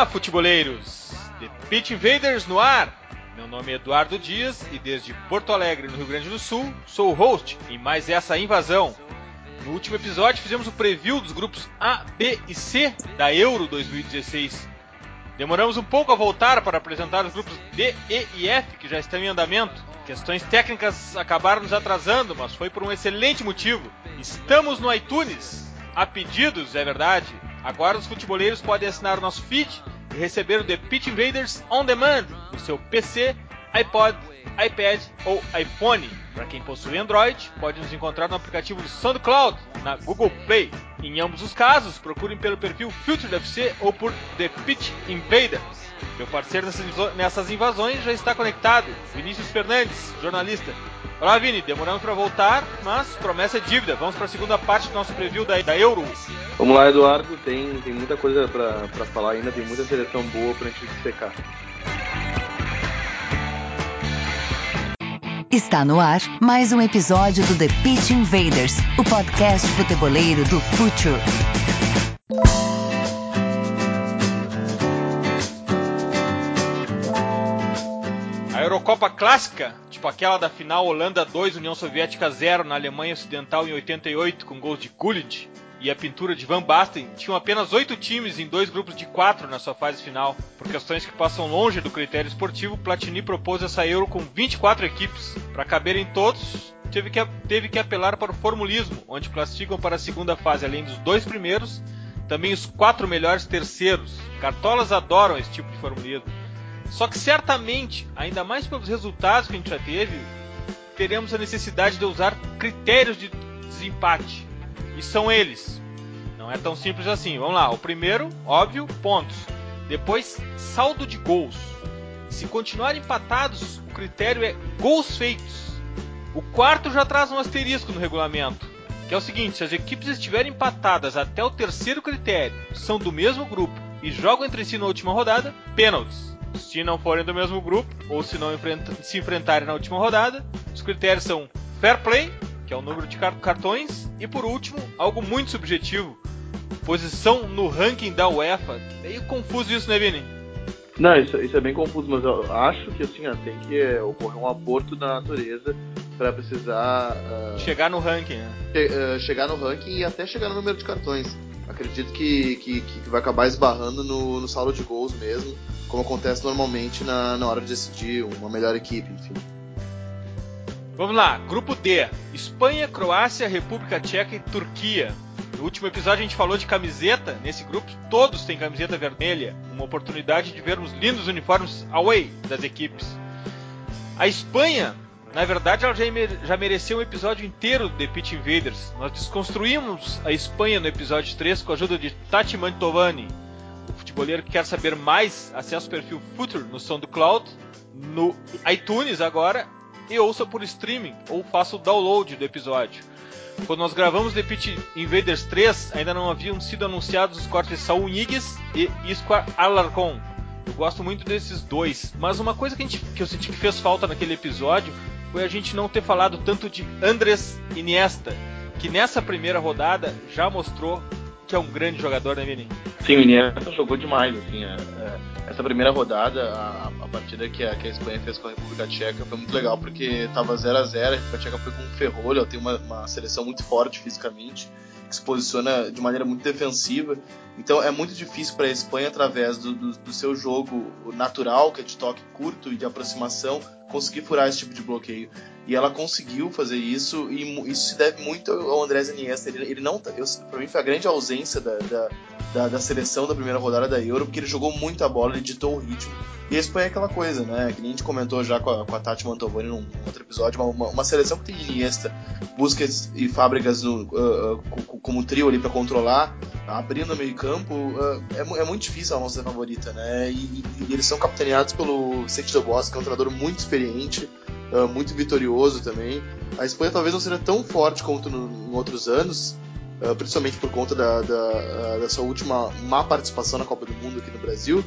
Olá, futeboleiros! The Pitch Invaders no ar! Meu nome é Eduardo Dias e desde Porto Alegre, no Rio Grande do Sul, sou o host em mais essa invasão. No último episódio fizemos o preview dos grupos A, B e C da Euro 2016. Demoramos um pouco a voltar para apresentar os grupos D, E e F que já estão em andamento. Questões técnicas acabaram nos atrasando, mas foi por um excelente motivo. Estamos no iTunes. A pedidos, é verdade. Agora os futeboleiros podem assinar o nosso feed e receber o The Pitch Invaders On Demand no seu PC, iPod, iPad ou iPhone. Para quem possui Android, pode nos encontrar no aplicativo do SoundCloud, na Google Play. Em ambos os casos, procurem pelo perfil Future FC ou por The Pitch Invaders. Meu parceiro nessas invasões já está conectado, Vinícius Fernandes, jornalista. Olá, Vini, demoramos para voltar, mas promessa é dívida. Vamos para a segunda parte do nosso preview da, da Euro. Vamos lá, Eduardo. Tem, tem muita coisa para falar ainda, tem muita seleção boa para a gente secar. Está no ar mais um episódio do The Pitch Invaders, o podcast futeboleiro do Future. Eurocopa clássica, tipo aquela da final Holanda 2, União Soviética 0 na Alemanha Ocidental em 88 com gols de Gullit e a pintura de Van Basten, tinham apenas oito times em dois grupos de quatro na sua fase final. Por questões que passam longe do critério esportivo, Platini propôs essa Euro com 24 equipes. Para caberem todos, teve que, teve que apelar para o formulismo, onde classificam para a segunda fase, além dos dois primeiros, também os quatro melhores terceiros. Cartolas adoram esse tipo de formulismo. Só que certamente, ainda mais pelos resultados que a gente já teve, teremos a necessidade de usar critérios de desempate. E são eles. Não é tão simples assim. Vamos lá. O primeiro, óbvio, pontos. Depois, saldo de gols. Se continuar empatados, o critério é gols feitos. O quarto já traz um asterisco no regulamento, que é o seguinte: se as equipes estiverem empatadas até o terceiro critério, são do mesmo grupo e jogam entre si na última rodada, pênaltis. Se não forem do mesmo grupo, ou se não enfrenta, se enfrentarem na última rodada, os critérios são fair play, que é o número de cartões, e por último, algo muito subjetivo, posição no ranking da UEFA. Meio confuso isso, né, Vini? Não, isso, isso é bem confuso, mas eu acho que assim, ó, tem que é, ocorrer um aborto da natureza para precisar uh, chegar no ranking, né? che, uh, chegar no ranking e até chegar no número de cartões. Acredito que, que, que vai acabar esbarrando no, no saldo de gols mesmo, como acontece normalmente na, na hora de decidir uma melhor equipe, enfim. Vamos lá, grupo D: Espanha, Croácia, República Tcheca e Turquia. No último episódio a gente falou de camiseta. Nesse grupo todos têm camiseta vermelha. Uma oportunidade de vermos lindos uniformes away das equipes. A Espanha, na verdade, ela já, mereceu um episódio inteiro de Pitch Invaders. Nós desconstruímos a Espanha no episódio 3 com a ajuda de Tati Mantovani. O futeboleiro que quer saber mais, acesse o perfil Future no SoundCloud, no iTunes agora e ouça por streaming ou faça o download do episódio. Quando nós gravamos The Pitch Invaders 3, ainda não haviam sido anunciados os cortes de Saul Niguez e Isquar Alarcon. Eu gosto muito desses dois, mas uma coisa que, gente, que eu senti que fez falta naquele episódio foi a gente não ter falado tanto de Andres Iniesta, que nessa primeira rodada já mostrou que é um grande jogador, né, Vini? Sim, o Iniesta jogou demais, assim, é, é, essa primeira rodada, a, a partida que a, que a, Espanha fez com a República Tcheca foi muito legal, porque tava 0 a 0 a República Tcheca foi com um ferrolho, tem uma, uma seleção muito forte fisicamente, que se posiciona de maneira muito defensiva. Então é muito difícil para a Espanha, através do, do, do, seu jogo natural, que é de toque curto e de aproximação, conseguir furar esse tipo de bloqueio. E ela conseguiu fazer isso, e isso se deve muito ao Andrés Iniesta. Ele, ele não, para mim, foi a grande ausência da, da, da, da, seleção da primeira rodada da Euro, porque ele jogou muito a bola, ele ditou o ritmo. E a Espanha é aquela coisa, né? Que nem a gente comentou já com a, com a Tati Mantovani num, num outro episódio, uma, uma, seleção que tem Iniesta, Busquets e Fábricas uh, uh, como trio ali para controlar, abrindo o meio campo, uh, é, é, muito difícil a nossa favorita, né? E, e, eles são capitaneados pelo Vicente do que é um treinador muito experiente, uh, muito vitorioso também. A Espanha talvez não seja tão forte quanto no, em outros anos, uh, principalmente por conta da, da, dessa última má participação na Copa do Mundo aqui no Brasil,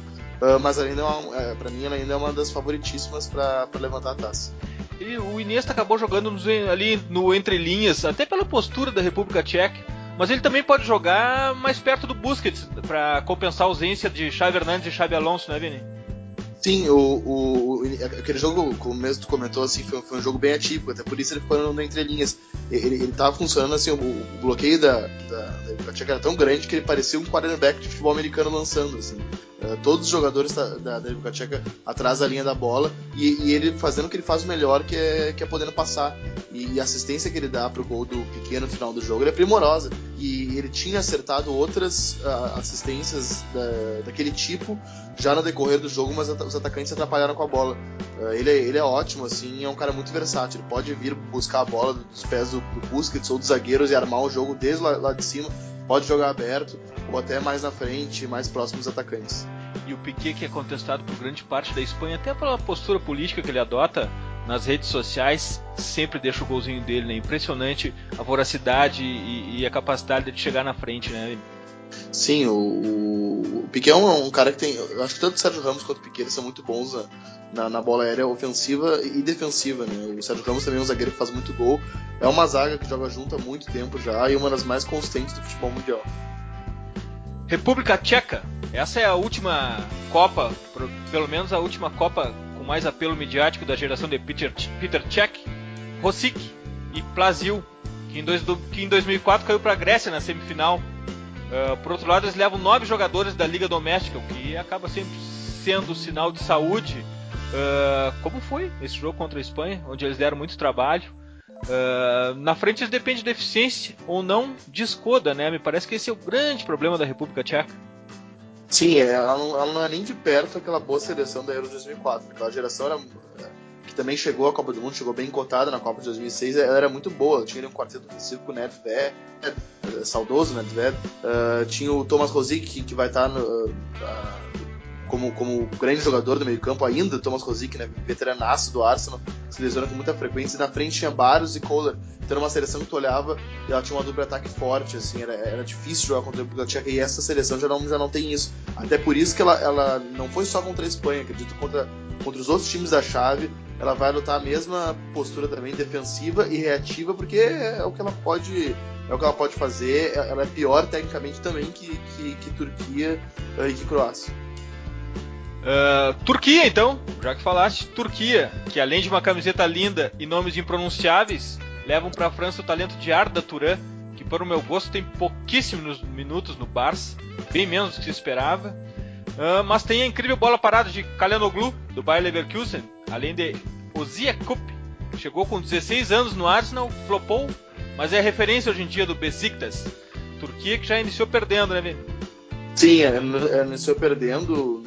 mas ainda é, é para mim ela ainda é uma das favoritíssimas para levantar a taça. E o Iniesta acabou jogando ali no entre linhas, até pela postura da República Tcheca Mas ele também pode jogar mais perto do Busquets para compensar a ausência de Xavi Hernandes e Xavi Alonso, né, Vini? Sim, o, o, aquele jogo, como mesmo tu comentou, assim, foi, foi, um jogo bem atípico, até por isso ele ficou no entre linhas. Ele, ele tava funcionando assim, o, o bloqueio da, da, da era tão grande que ele parecia um quarterback de futebol americano lançando, assim. Uh, todos os jogadores da, da, Tcheca atrás da linha da bola e, e, ele fazendo o que ele faz melhor, que é, que é podendo passar. E, e, a assistência que ele dá pro gol do Piquet no final do jogo é primorosa. E ele tinha acertado outras uh, assistências da, daquele tipo já no decorrer do jogo, mas os atacantes se atrapalharam com a bola. Uh, ele, é, ele é ótimo, assim, é um cara muito versátil. Ele pode vir buscar a bola dos pés do, do Busquets ou dos zagueiros e armar o jogo desde lá, lá de cima. Pode jogar aberto ou até mais na frente, mais próximo dos atacantes. E o Piquet, que é contestado por grande parte da Espanha, até pela postura política que ele adota nas redes sociais, sempre deixa o golzinho dele, né? Impressionante a voracidade e, e a capacidade de chegar na frente, né? Sim, o, o, o Piquet é um, um, cara que tem. Eu acho que tanto o Sérgio Ramos quanto o Piquet são muito bons na, na, bola aérea ofensiva e defensiva, né? O Sérgio Ramos também é um zagueiro que faz muito gol. É uma zaga que joga junto há muito tempo já e uma das mais consistentes do futebol mundial. República Tcheca. Essa é a última Copa, pelo menos a última Copa com mais apelo midiático da geração de Peter, Peter Cech, Rosic e Plazil, que em, dois, que em 2004 caiu para a Grécia na semifinal Uh, por outro lado, eles levam nove jogadores da Liga Doméstica, o que acaba sempre sendo sinal de saúde. Uh, como foi esse jogo contra a Espanha, onde eles deram muito trabalho. Uh, na frente eles dependem de eficiência ou não de escoda, né? Me parece que esse é o grande problema da República Tcheca. Sim, ela não, ela não é nem de perto aquela boa seleção da Euro 2004. Aquela geração era que também chegou à Copa do Mundo, chegou bem cotada na Copa de 2006, ela era muito boa. Tinha um quarteto ofensivo com o Nedved, é, saudoso Nedved. Uh, tinha o Thomas Rosic, que, que vai estar no, uh, como, como grande jogador do meio campo ainda, Thomas Rosic, né, veteranaço do Arsenal, se lesiona com muita frequência. E na frente tinha Barros e Kohler. Então era uma seleção que tu olhava e ela tinha uma dupla ataque forte, assim, era, era difícil jogar contra República Tcheca e essa seleção já não, já não tem isso. Até por isso que ela, ela não foi só contra a Espanha, acredito contra, contra os outros times da chave, ela vai adotar a mesma postura também defensiva e reativa, porque é o que ela pode é o que ela pode fazer. Ela é pior tecnicamente também que, que, que Turquia eh, e que Croácia. Uh, Turquia, então, já que falaste, Turquia, que além de uma camiseta linda e nomes impronunciáveis, levam para a França o talento de Arda Turan, que para o meu gosto tem pouquíssimos minutos no Barça, bem menos do que se esperava. Uh, mas tem a incrível bola parada de Kalanoglu, do Bayer Leverkusen, além de Ozia Kup, chegou com 16 anos no Arsenal, flopou, mas é referência hoje em dia do Besiktas. Turquia que já iniciou perdendo, né, Vini? Sim, é, é, iniciou perdendo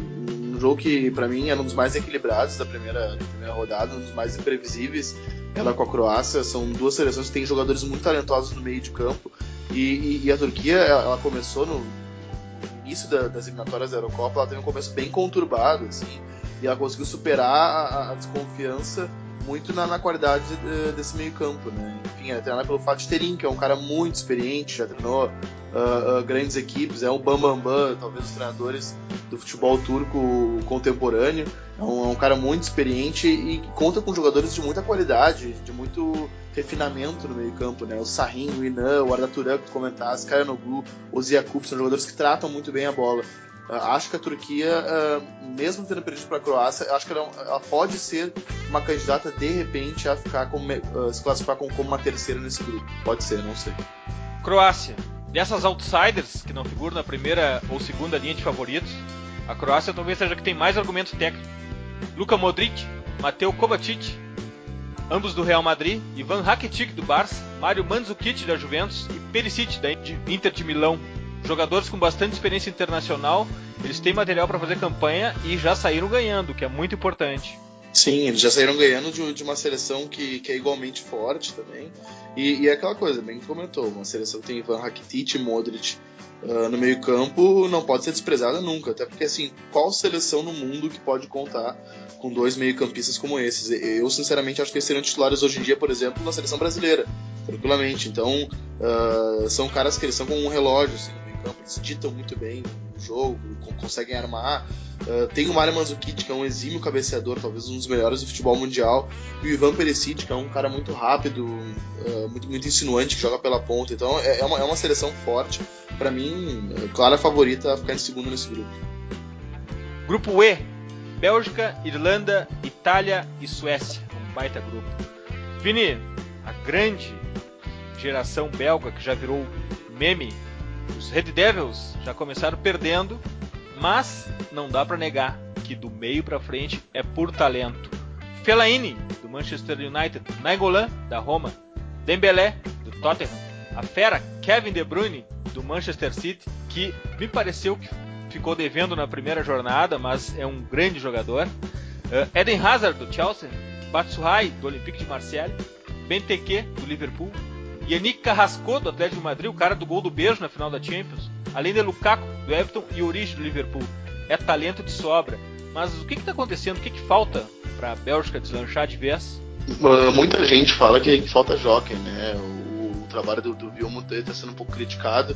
um jogo que para mim era um dos mais equilibrados da primeira, da primeira rodada, um dos mais imprevisíveis. Ela com a Croácia são duas seleções que têm jogadores muito talentosos no meio de campo e, e, e a Turquia ela começou no início da, das eliminatórias da Eurocopa, ela teve um começo bem conturbado, assim, e ela conseguiu superar a, a desconfiança muito na, na qualidade de, desse meio campo, né? Enfim, é treinada pelo Fatih Terim, que é um cara muito experiente, já treinou uh, grandes equipes, é um bambambam, bam, bam, talvez os treinadores do futebol turco contemporâneo, é um, é um, cara muito experiente e conta com jogadores de muita qualidade, de muito refinamento no meio campo, né? O Sahin, o Inan, o Arda Turan, que tu comentaste, Kayanoglu, o Ziakup, são jogadores que tratam muito bem a bola. Uh, acho que a Turquia, uh, mesmo tendo perdido para a Croácia, acho que ela, ela, pode ser uma candidata de repente a ficar uh, se classificar como, uma terceira nesse grupo. Pode ser, não sei. Croácia. Dessas outsiders que não figuram na primeira ou segunda linha de favoritos, a Croácia talvez seja a que tem mais argumentos técnicos. Luka Modric, Mateo Kovacic, ambos do Real Madrid, Ivan Rakitic do Barça, Mário Mandzukic da Juventus e Perisic da Inter de Milão jogadores com bastante experiência internacional, eles têm material para fazer campanha e já saíram ganhando, que é muito importante. Sim, eles já saíram ganhando de, de uma seleção que, que, é igualmente forte também. E, e, é aquela coisa, bem que comentou, uma seleção que tem Ivan Rakitic e Modric uh, no meio campo não pode ser desprezada nunca, até porque assim, qual seleção no mundo que pode contar com dois meio campistas como esses? Eu sinceramente acho que eles seriam titulares hoje em dia, por exemplo, na seleção brasileira, tranquilamente. Então, uh, são caras que eles são como um relógio, assim, campo, eles ditam muito bem do jogo, conseguem armar. Uh, tem o Mário Mandzukic, que é um exímio cabeceador, talvez um dos melhores do futebol mundial, e o Ivan Perisic, que é um cara muito rápido, uh, muito, muito insinuante, que joga pela ponta. Então é, é, uma, é uma seleção forte. Para mim, é clara favorita a ficar em segundo nesse grupo. Grupo E: Bélgica, Irlanda, Itália e Suécia. Um baita grupo. Vini, a grande geração belga que já virou meme, os Red Devils já começaram perdendo, mas não dá para negar que do meio para frente é por talento. Fellaini, do Manchester United, Nainggolan, da Roma, Dembélé, do Tottenham, a fera Kevin De Bruyne, do Manchester City, que me pareceu que ficou devendo na primeira jornada, mas é um grande jogador. Uh, Eden Hazard, do Chelsea, Batshuayi, do Olympique de Marseille, Benteke, do Liverpool, Yannick Carrasco, do Atlético de Madrid, o cara do gol do beijo na final da Champions, além de Lukaku, do Everton e Origi, do Liverpool. É talento de sobra. Mas o que está acontecendo? O que, que falta para a Bélgica deslanchar de vez? Muita gente fala que, falta jockey, né? O, o trabalho do, do está sendo um pouco criticado,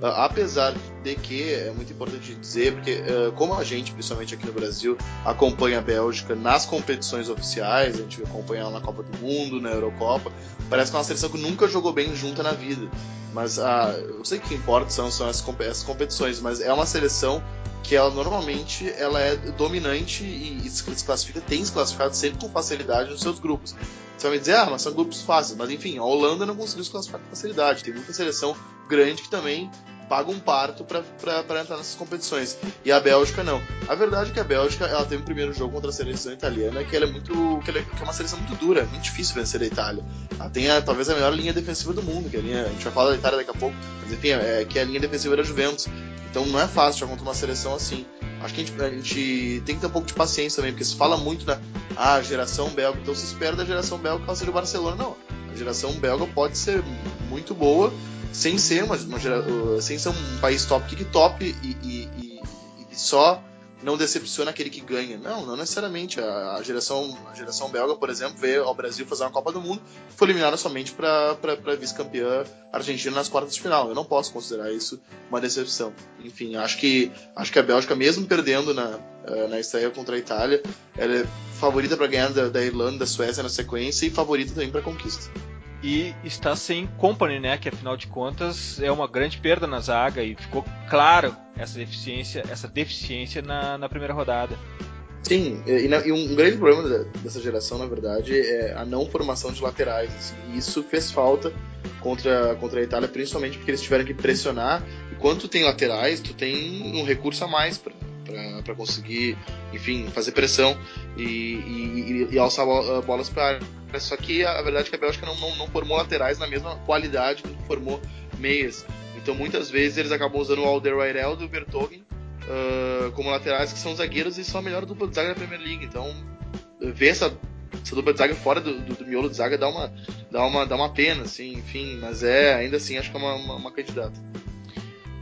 Uh, apesar de que é muito importante dizer, porque uh, como a gente, principalmente aqui no Brasil, acompanha a Bélgica nas competições oficiais, a gente acompanha ela na Copa do Mundo, na Eurocopa, parece que é uma seleção que nunca jogou bem junta na vida. Mas uh, eu sei que importa são, são essas, essas competições, mas é uma seleção que ela normalmente ela é dominante e, e se classifica, tem se classificado sempre com facilidade nos seus grupos. Você vai me dizer, ah, mas são grupos fáceis. Mas enfim, a Holanda não conseguiu se classificar com facilidade. Tem muita seleção grande que também paga um parto para entrar nessas competições. E a Bélgica não. A verdade é que a Bélgica ela teve um primeiro jogo contra a seleção italiana que ela é muito que, ela é, que é uma seleção muito dura, muito difícil vencer a Itália. Ela tem a, talvez a melhor linha defensiva do mundo, que é a, linha, a gente vai falar da Itália daqui a pouco, mas enfim, é, que é a linha defensiva da Juventus. Então não é fácil jogar contra uma seleção assim. Acho que a gente, a gente, tem que ter um pouco de paciência também, porque se fala muito da ah, geração belga, então se espera da geração belga que ela seja o Barcelona. Não, a geração belga pode ser muito boa, sem ser uma, uma uh, sem ser um país top kick top e, e, e, só não decepciona aquele que ganha. Não, não necessariamente. A, a, geração, a geração belga, por exemplo, veio ao Brasil fazer uma Copa do Mundo e foi eliminada somente para vice-campeã argentina nas quartas de final. Eu não posso considerar isso uma decepção. Enfim, acho que acho que a Bélgica, mesmo perdendo na, uh, na estreia contra a Itália, ela é favorita para ganhar da, da Irlanda, da Suécia na sequência e favorita também para conquista e está sem Company, né? Que afinal de contas é uma grande perda na zaga e ficou claro essa deficiência, essa deficiência na, na primeira rodada. Sim, e, e, um grande problema dessa geração, na verdade, é a não formação de laterais. Assim, e isso fez falta contra, contra a Itália, principalmente porque eles tiveram que pressionar. E quando tu tem laterais, tu tem um recurso a mais para conseguir, enfim, fazer pressão e, e, e alçar bolas para área. Só que a, verdade é que a Bélgica não, não, não formou laterais na mesma qualidade que formou meias. Então muitas vezes eles acabam usando o Alderweireld e o Bertogen uh, como laterais que são zagueiros e são a melhor dupla de zaga da Premier League. Então ver essa, essa dupla de zaga fora do, do, do, miolo de zaga dá uma, dá uma, dá uma pena, assim, enfim. Mas é, ainda assim, acho que é uma, uma, uma candidata.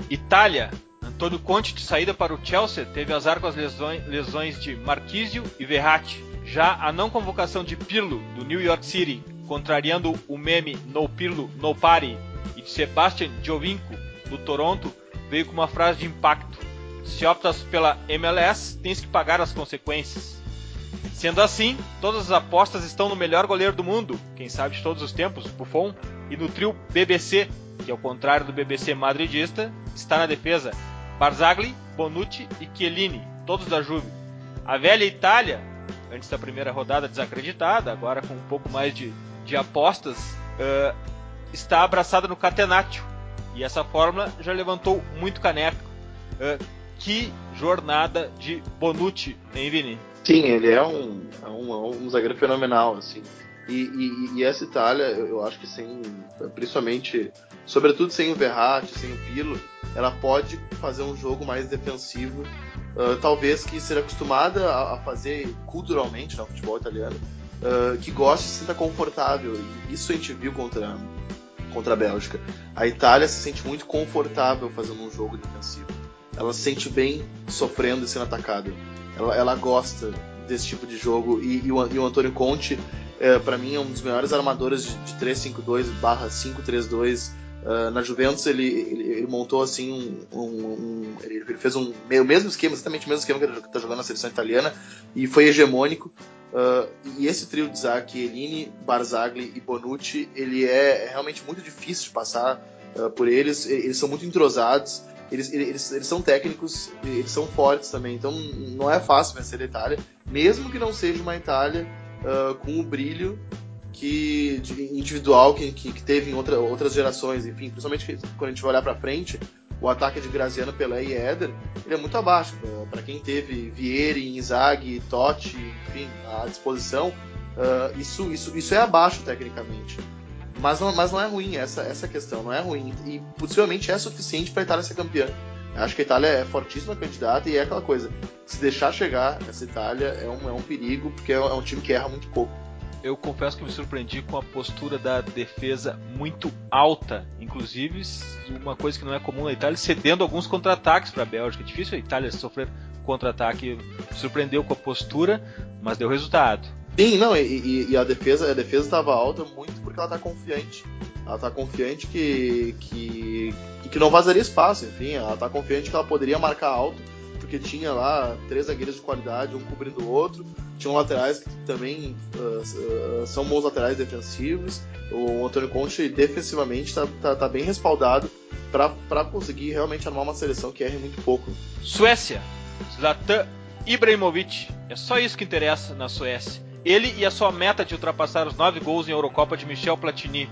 Itália. Antônio Conte de saída para o Chelsea teve azar com as lesões, lesões de Marquisio e Verratti. Já a não convocação de Pirlo, do New York City, contrariando o meme No Pirlo, No Party, e de Sebastian Giovinco, do Toronto, veio com uma frase de impacto. Se optas pela MLS, tens que pagar as consequências. Sendo assim, todas as apostas estão no melhor goleiro do mundo, quem sabe de todos os tempos, Buffon, e no trio BBC, que ao contrário do BBC madridista, está na defesa Barzagli, Bonucci e Chiellini, todos da Juve. A velha Itália antes da primeira rodada desacreditada, agora com um pouco mais de, de apostas, uh, está abraçada no Catenaccio. E essa fórmula já levantou muito caneco. Uh, que jornada de Bonucci, hein, Vini? Sim, ele é um, é um, é um zagueiro fenomenal, assim. E, e, e, essa Itália, eu acho que sem, principalmente, sobretudo sem o Verratti, sem o Pirlo, ela pode fazer um jogo mais defensivo uh, talvez que seja acostumada a, a fazer culturalmente no né, futebol italiano, uh, que goste e se sinta confortável. E isso a gente viu contra, contra a Bélgica. A Itália se sente muito confortável fazendo um jogo defensivo. Ela se sente bem sofrendo e sendo atacada. Ela, ela gosta desse tipo de jogo. E, e, o, e o Antônio Conte, é, para mim, é um dos melhores armadores de, de 3-5-2 barra 5-3-2 Uh, na Juventus ele, ele, ele, montou assim um, um, um ele fez um o mesmo esquema, exatamente o mesmo esquema que ele está jogando na seleção italiana e foi hegemônico. Uh, e esse trio de Zac, Chiellini, Barzagli e Bonucci, ele é, é realmente muito difícil de passar uh, por eles. Eles são muito entrosados, eles, eles, eles são técnicos, eles são fortes também. Então não é fácil vencer a Itália, mesmo que não seja uma Itália com o brilho que individual que, que, que, teve em outra, outras gerações, enfim, principalmente quando a gente vai olhar para frente, o ataque de Graziano, Pelé e Éder, ele é muito abaixo. Para quem teve Vieri, Inzaghi, Totti, enfim, à disposição, uh, isso, isso, isso é abaixo tecnicamente. Mas não, mas não é ruim essa, essa questão, não é ruim. E possivelmente é suficiente para a Itália ser campeã. Acho que a Itália é fortíssima candidata e é aquela coisa. Se deixar chegar essa Itália é um, é um perigo, porque é um time que erra muito pouco eu confesso que me surpreendi com a postura da defesa muito alta. Inclusive, uma coisa que não é comum na Itália, cedendo alguns contra-ataques para a Bélgica. É difícil a Itália sofrer contra-ataque. Surpreendeu com a postura, mas deu resultado. Sim, não, e, e a defesa a defesa estava alta muito porque ela está confiante. Ela está confiante que, que, que não vazaria espaço, enfim, ela está confiante que ela poderia marcar alto porque tinha lá três zagueiros de qualidade, um cobrindo o outro. Tinham laterais que também uh, uh, são bons laterais defensivos. O Antônio Conte defensivamente está tá, tá bem respaldado para conseguir realmente armar uma seleção que erre muito pouco. Suécia, Zlatan Ibrahimovic. É só isso que interessa na Suécia. Ele e a sua meta de ultrapassar os nove gols em Eurocopa de Michel Platini.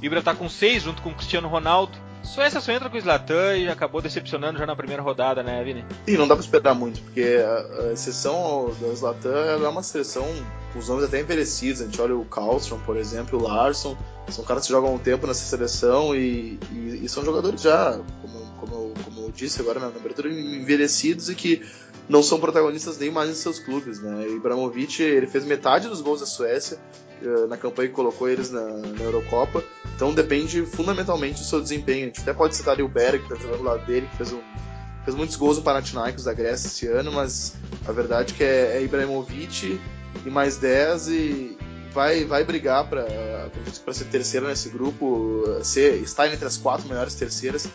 Ibra está com seis junto com Cristiano Ronaldo. Suécia só entra com o Zlatan e acabou decepcionando já na primeira rodada, né, Vini? Sim, não dá pra esperar muito, porque a, exceção da Zlatan é uma seleção com os nomes até envelhecidos. A gente olha o Karlsson, por exemplo, o Larsson, são caras que jogam um tempo nessa seleção e, e, e são jogadores já, como, como, como eu disse agora na abertura, envelhecidos e que não são protagonistas nem mais em seus clubes, né? Ibrahimovic, ele fez metade dos gols da Suécia uh, na campanha que colocou eles na, na, Eurocopa, então depende fundamentalmente do seu desempenho. A gente até pode citar ali o Berg, que tá jogando lá dele, que fez, um, fez muitos gols no Panathinaikos da Grécia esse ano, mas a verdade é que é, é Ibrahimovic e mais 10 e vai, vai brigar para ser terceira nesse grupo, ser, estar entre as quatro melhores terceiras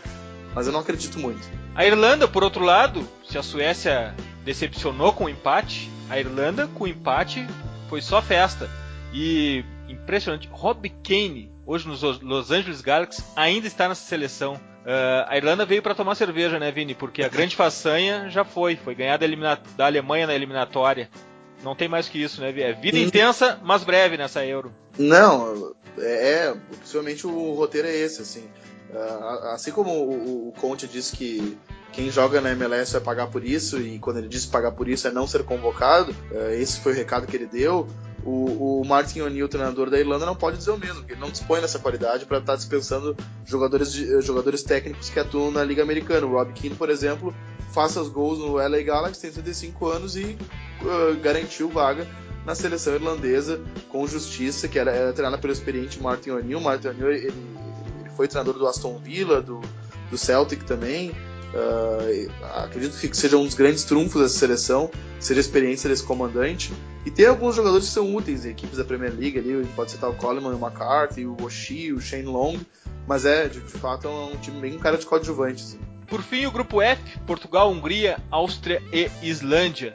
mas eu não acredito muito. A Irlanda, por outro lado, se a Suécia decepcionou com o empate, a Irlanda com o empate foi só festa. E impressionante, Rob Kane, hoje nos Los Angeles Galaxy, ainda está nessa seleção. Uh, a Irlanda veio para tomar cerveja, né, Vini? Porque a grande façanha já foi, foi ganhar da, da Alemanha na eliminatória. Não tem mais que isso, né? É vida intensa, mas breve nessa Euro. Não, é, é possivelmente o roteiro é esse, assim. Uh, assim como o, o Conte disse que quem joga na MLS vai pagar por isso, e quando ele disse pagar por isso é não ser convocado, uh, esse foi o recado que ele deu. O, o Martin O'Neill, treinador da Irlanda, não pode dizer o mesmo, porque ele não dispõe dessa qualidade para estar tá dispensando jogadores, de, jogadores técnicos que atuam na Liga Americana. O Rob Keane, por exemplo, faz seus gols no LA Galaxy, tem 35 anos e uh, garantiu vaga na seleção irlandesa com justiça, que era, era treinada pelo experiente Martin O'Neill. Martin O'Neill ele, foi treinador do Aston Villa, do, do Celtic também. Uh, acredito que seja um dos grandes trunfos dessa seleção, seja a experiência desse comandante. E tem alguns jogadores que são úteis em equipes da Premier League ali, pode citar o Coleman, o McCarthy, o Oshie, o Shane Long, mas é, de, de fato, é um time bem cara de coadjuvante. Assim. Por fim, o grupo F, Portugal, Hungria, Áustria e Islândia.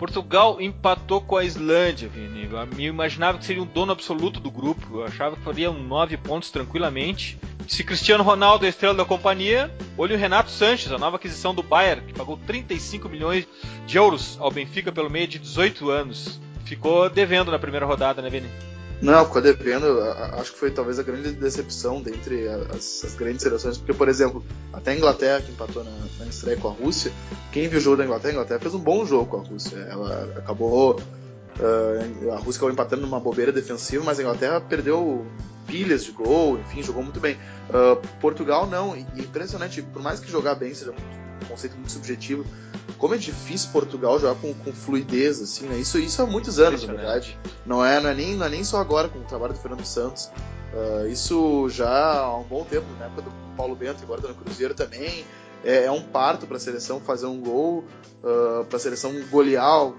Portugal empatou com a Islândia, Vini. Eu imaginava que seria um dono absoluto do grupo. Eu achava que faria nove pontos tranquilamente. Se Cristiano Ronaldo é a estrela da companhia, olhe o Renato Sanches, a nova aquisição do Bayern, que pagou 35 milhões de euros ao Benfica pelo meio de 18 anos. Ficou devendo na primeira rodada, né, Vini? Não, ficou devendo. Acho que foi talvez a grande decepção dentre as, as, grandes seleções, porque, por exemplo, até a Inglaterra, que empatou na, na, estreia com a Rússia, quem viu o jogo da Inglaterra, a Inglaterra fez um bom jogo com a Rússia. Ela acabou. Uh, a Rússia acabou empatando numa bobeira defensiva, mas a Inglaterra perdeu pilhas de gol, enfim, jogou muito bem. Uh, Portugal não, e impressionante, por mais que jogar bem seja um conceito muito subjetivo, como é difícil Portugal jogar com, com fluidez, assim, né? Isso, isso há muitos anos, na verdade. Não é, não, é nem, não é nem só agora com o trabalho do Fernando Santos. Uh, isso já há um bom tempo, na época do Paulo Bento, agora no Cruzeiro também. É, é um parto para a seleção fazer um gol, uh, ah, para a seleção golear, uh,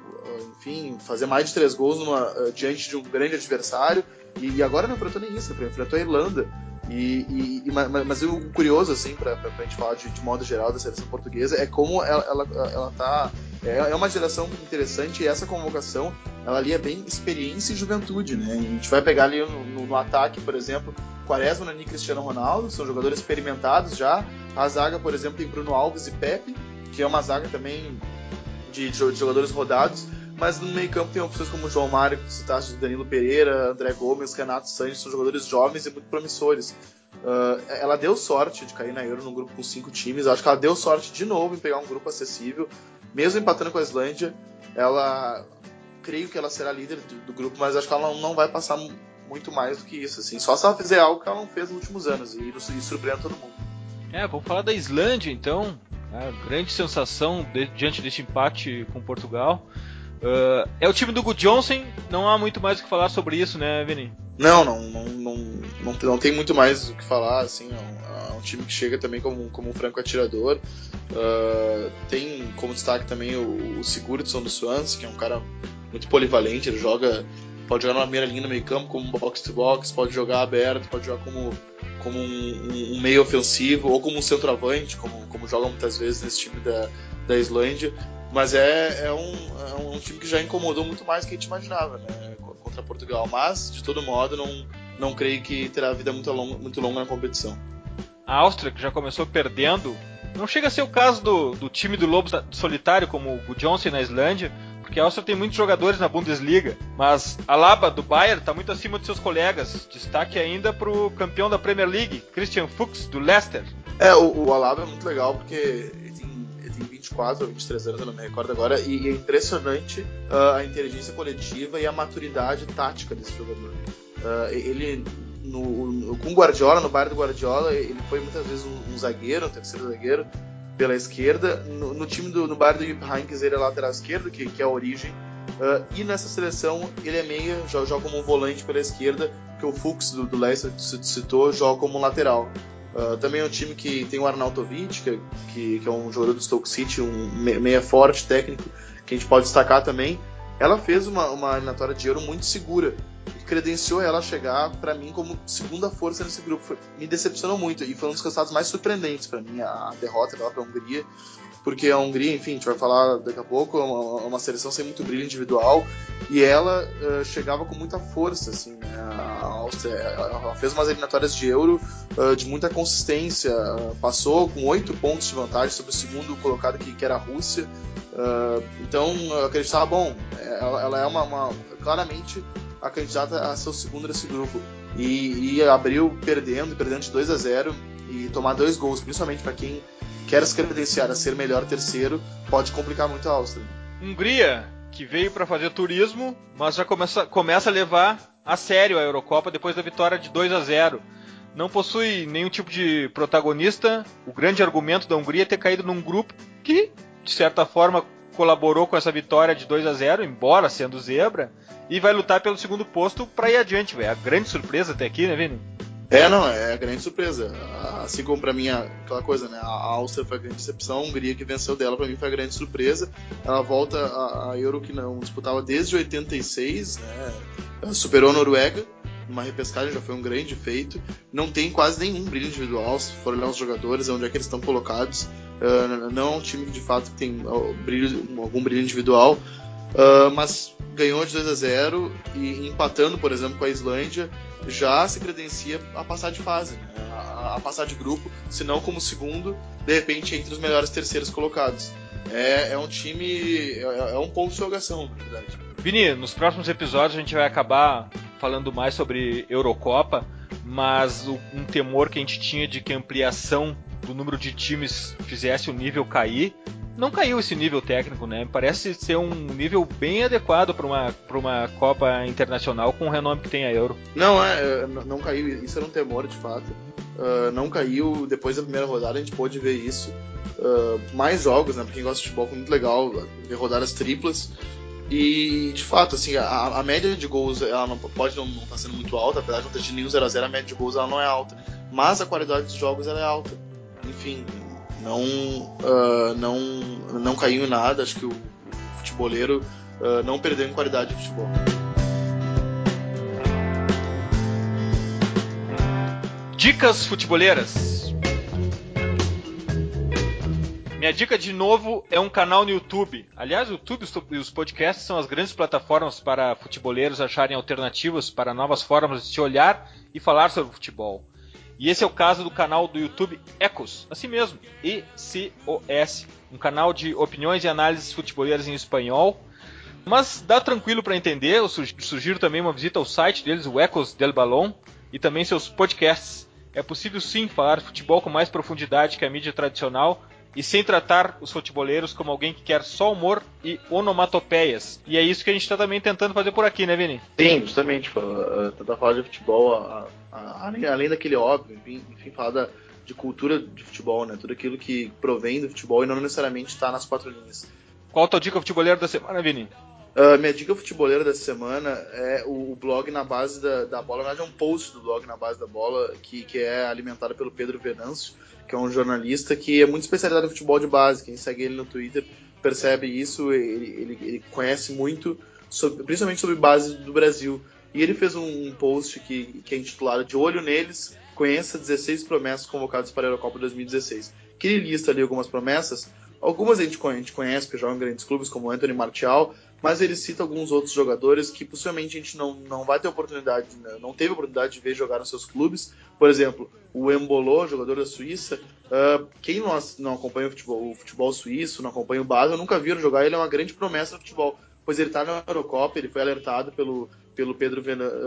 enfim, fazer mais de três gols numa, diante de um grande adversário. E, e agora não enfrentou nem isso, enfrentou a Irlanda. E, e, mas o curioso, assim, pra, pra, pra gente falar de, de, modo geral da seleção portuguesa, é como ela, ela, ela tá. É, é uma geração interessante e essa convocação, ela ali é bem experiência e juventude, né? A gente vai pegar ali no, no, no ataque, por exemplo, Quaresma, Nani e Cristiano Ronaldo, são jogadores experimentados já. A zaga, por exemplo, tem Bruno Alves e Pepe, que é uma zaga também de, de jogadores rodados. Mas no meio campo tem opções como João Mário, que citaste, Danilo Pereira, André Gomes, Renato Sanches, são jogadores jovens e muito promissores. Uh, ela deu sorte de cair na Euro num grupo com cinco times. acho que ela deu sorte de novo em pegar um grupo acessível. Mesmo empatando com a Islândia, ela creio que ela será líder do, do grupo, mas acho que ela não, não, vai passar muito mais do que isso. Assim. Só se ela fizer algo que ela não fez nos últimos anos e, e surpreenda todo mundo. É, vamos falar da Islândia então. A grande sensação de, diante deste empate com Portugal. Uh, é o time do Good Johnson, não há muito mais o que falar sobre isso, né, Vini? Não, não, não, não, não, não tem muito mais o que falar, assim, é um, é um time que chega também como, como um franco atirador. Uh, tem como destaque também o, o Sigurdsson do Swans, que é um cara muito polivalente, ele joga, pode jogar na primeira linha no meio campo como box to box, pode jogar aberto, pode jogar como, como um, um meio ofensivo ou como um centroavante, como, como joga muitas vezes nesse time da, da Islândia. Mas é, é, um, é um time que já incomodou muito mais do que a gente imaginava, né? Contra Portugal. Mas, de todo modo, não, não creio que terá vida muito longa, muito longa na competição. A Áustria, que já começou perdendo, não chega a ser o caso do, do time do Lobo Solitário, como o Johnson na Islândia, porque a Áustria tem muitos jogadores na Bundesliga, mas a Laba do Bayern está muito acima de seus colegas. Destaque ainda para o campeão da Premier League, Christian Fuchs, do Leicester. É, o, o Alaba é muito legal porque 24 ou 23 anos, eu não me recordo agora, e é impressionante uh, a inteligência coletiva e a maturidade tática desse jogador. Uh, ele, no, no, com Guardiola, no bar do Guardiola, ele foi muitas vezes um, um zagueiro, um terceiro zagueiro, pela esquerda. No, no time do no bar do Jupp Heynckes, ele é lateral esquerdo, que, que é a origem. Uh, e nessa seleção ele é meia, joga, joga como um volante pela esquerda, que o Fuchs do, do Leicester citou joga como um lateral. Uh, também é um time que tem o Arnautovic, que, que, que, é um jogador do Stoke City, um meia forte, técnico, que a gente pode destacar também. Ela fez uma, uma eliminatória de Euro muito segura e credenciou ela a chegar, para mim, como segunda força nesse grupo. Foi, me decepcionou muito e foi um dos resultados mais surpreendentes para mim, a derrota dela para a Hungria porque a Hungria, enfim, a gente vai falar daqui a pouco, é uma, uma seleção sem muito brilho individual, e ela uh, chegava com muita força, assim, né? A Áustria ela fez umas eliminatórias de Euro uh, de muita consistência, uh, passou com oito pontos de vantagem sobre o segundo colocado que, que era a Rússia, então eu acreditava, bom, ela, ela é uma, uma, claramente a candidata a ser o segundo desse grupo, e, e abriu perdendo, perdendo de 2 a 0 e tomar dois gols, principalmente para quem quer se credenciar a ser melhor terceiro, pode complicar muito a Áustria. Hungria, que veio para fazer turismo, mas já começa, começa a levar a sério a Eurocopa depois da vitória de 2 a 0. Não possui nenhum tipo de protagonista. O grande argumento da Hungria é ter caído num grupo que, de certa forma, colaborou com essa vitória de 2 a 0, embora sendo zebra, e vai lutar pelo segundo posto para ir adiante, velho. A grande surpresa até aqui, né, Vini? É, não, é a grande surpresa. Assim como para mim aquela coisa, né? A Áustria foi a grande decepção, a Hungria que venceu dela para mim foi a grande surpresa. Ela volta a, a, Euro que não disputava desde 86, né? Superou a Noruega, uma repescagem já foi um grande feito. Não tem quase nenhum brilho individual, se for olhar os jogadores, onde é que eles estão colocados. Uh, não é um time que de fato tem brilho, algum brilho individual. Uh, mas ganhou de 2 a 0 e empatando, por exemplo, com a Islândia, já se credencia a passar de fase, né? a, a, passar de grupo, se não como segundo, de repente entre os melhores terceiros colocados. É, é um time, é, é um ponto de jogação, na verdade. Vini, nos próximos episódios a gente vai acabar falando mais sobre Eurocopa, mas o, um temor que a gente tinha de que a ampliação do número de times fizesse o nível cair, não caiu esse nível técnico, né? Parece ser um nível bem adequado para uma, uma Copa Internacional com o renome que tem a Euro. Não, é, não caiu, isso era um temor de fato. Uh, não caiu, depois da primeira rodada a gente pôde ver isso. Uh, mais jogos, né? Pra quem gosta de futebol foi muito legal ver rodadas triplas. E de fato, assim, a, a média de gols ela não, pode não estar tá sendo muito alta, apesar de não ter de nenhum 0x0, a média de gols ela não é alta. Mas a qualidade dos jogos ela é alta. Enfim, não, uh, não, não caiu em nada. Acho que o futeboleiro uh, não perdeu em qualidade de futebol. Dicas futeboleiras. Minha dica de novo é um canal no YouTube. Aliás, o YouTube e os podcasts são as grandes plataformas para futeboleiros acharem alternativas para novas formas de se olhar e falar sobre futebol. E esse é o caso do canal do YouTube Ecos, assim mesmo, E-C-O-S, um canal de opiniões e análises futeboleiras em espanhol. Mas dá tranquilo para entender, eu sugiro também uma visita ao site deles, o Ecos del Balón, e também seus podcasts. É possível sim falar futebol com mais profundidade que a mídia tradicional e sem tratar os futeboleiros como alguém que quer só humor e onomatopeias. E é isso que a gente está também tentando fazer por aqui, né, Vini? Sim, justamente. Tipo, tentar falar de futebol, a, a, além, além, daquele óbvio, enfim, enfim falar da, de cultura de futebol, né? Tudo aquilo que provém do futebol e não necessariamente está nas quatro linhas. Qual a tua dica futeboleira da semana, Vini? Uh, minha dica futeboleira da semana é o, o, blog na base da, da bola. Na verdade, é um post do blog na base da bola que, que é alimentado pelo Pedro Venâncio, que é um jornalista que é muito especializado em futebol de base. Quem segue ele no Twitter percebe isso. Ele, ele, ele conhece muito, sobre, principalmente sobre base do Brasil. E ele fez um, post que, que é intitulado De Olho Neles, conheça 16 promessas convocadas para a Eurocopa 2016. Que ele lista ali algumas promessas. Algumas a gente conhece, que jogam em grandes clubes, como Anthony Martial, mas ele cita alguns outros jogadores que possivelmente a gente não, não vai ter oportunidade, né? não teve oportunidade de ver jogar nos seus clubes. Por exemplo, o Embolo, jogador da Suíça. Uh, quem não, não acompanha o futebol, o futebol suíço, não acompanha o Basel, nunca viram jogar. Ele é uma grande promessa do futebol, pois ele está na Eurocopa, ele foi alertado pelo, pelo, Pedro,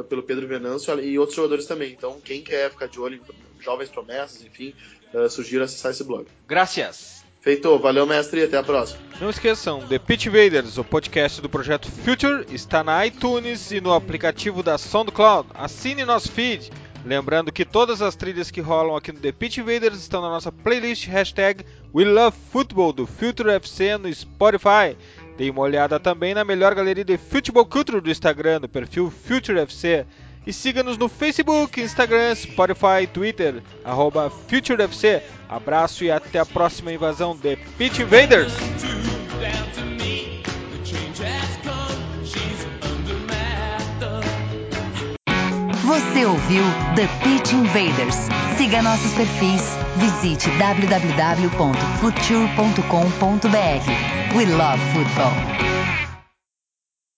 pelo Pedro Venâncio e outros jogadores também. Então, quem quer ficar de olho em jovens promessas, enfim, uh, sugiro acessar esse blog. Graças. Feito, valeu mestre e até a próxima. Não esqueçam, The Pitch Invaders, o podcast do projeto Future, está na iTunes e no aplicativo da SoundCloud. Assine nosso feed. Lembrando que todas as trilhas que rolam aqui no The Pitch Invaders estão na nossa playlist hashtag We Love Football do Future FC no Spotify. Dê uma olhada também na melhor galeria de futebol culture do Instagram, no perfil Future FC. E siga-nos no Facebook, Instagram, Spotify, Twitter, arroba FutureFC. Abraço e até a próxima invasão de Pitch Invaders! Você ouviu The Pitch Invaders. Siga nossos perfis. Visite www.future.com.br. We love football.